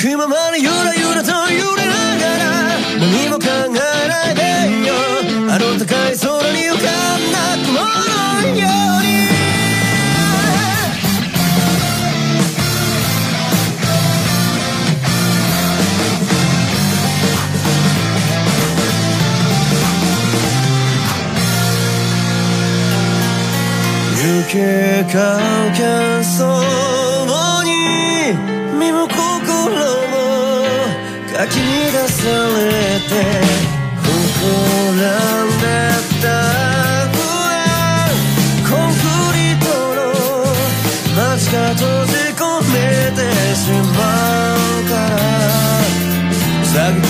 くままにゆらゆらと揺れながら何も考えないでよ。あの高い空に浮かけかけそうに身も心もかき乱されて膨らんでた不コンクリートの街が閉じ込めてしまうから。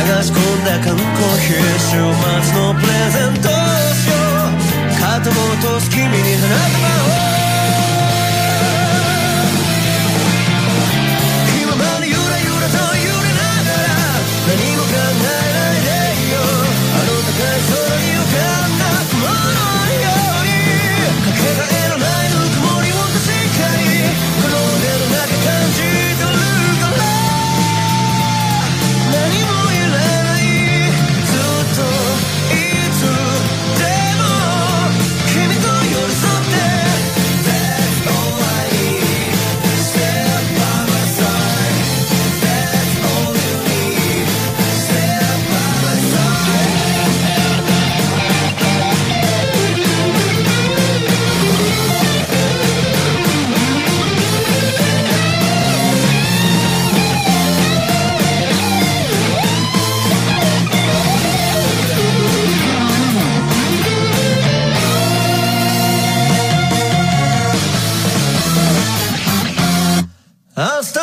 流し込んだ缶コーヒー週末のプレゼントをしよう。肩も落とす君に花束を。Hasta